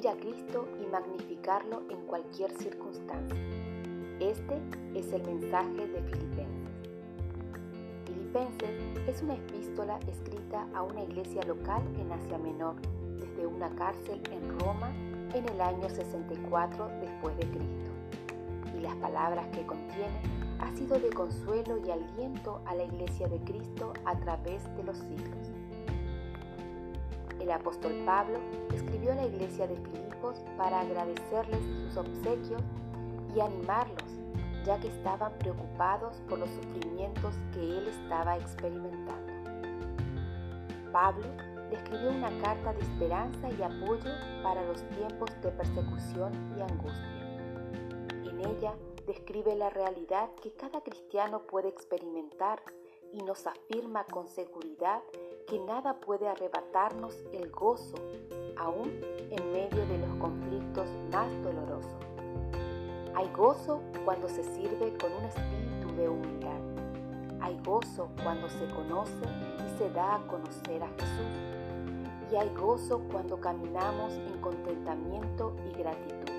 Cristo y magnificarlo en cualquier circunstancia. Este es el mensaje de Filipenses. Filipenses es una epístola escrita a una iglesia local en Asia Menor desde una cárcel en Roma en el año 64 después de Cristo. Y las palabras que contiene ha sido de consuelo y aliento a la iglesia de Cristo a través de los siglos. El apóstol Pablo escribió a la iglesia de Filipos para agradecerles sus obsequios y animarlos, ya que estaban preocupados por los sufrimientos que él estaba experimentando. Pablo escribió una carta de esperanza y apoyo para los tiempos de persecución y angustia. En ella describe la realidad que cada cristiano puede experimentar y nos afirma con seguridad que nada puede arrebatarnos el gozo, aún en medio de los conflictos más dolorosos. Hay gozo cuando se sirve con un espíritu de humildad. Hay gozo cuando se conoce y se da a conocer a Jesús. Y hay gozo cuando caminamos en contentamiento y gratitud.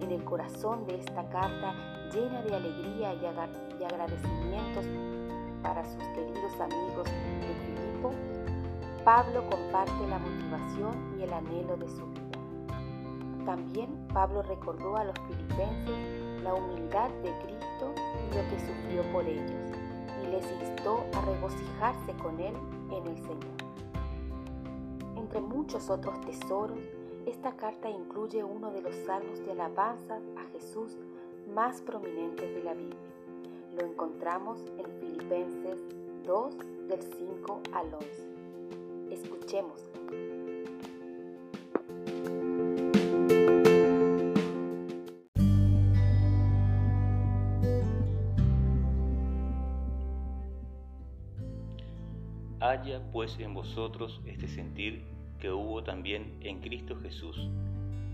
En el corazón de esta carta llena de alegría y, agradecimientos para sus queridos amigos de Filipo, Pablo comparte la motivación y el anhelo de su vida. También Pablo recordó a los filipenses la humildad de Cristo y lo que sufrió por ellos, y les instó a regocijarse con él en el Señor. Entre muchos otros tesoros, esta carta incluye uno de los salmos de alabanza a Jesús más prominentes de la Biblia. Lo encontramos en Filipenses 2 del 5 al 11. Escuchemos. Haya pues en vosotros este sentir que hubo también en Cristo Jesús,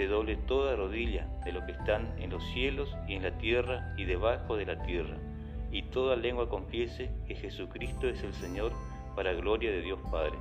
se doble toda rodilla de lo que están en los cielos y en la tierra y debajo de la tierra, y toda lengua confiese que Jesucristo es el Señor para gloria de Dios Padre.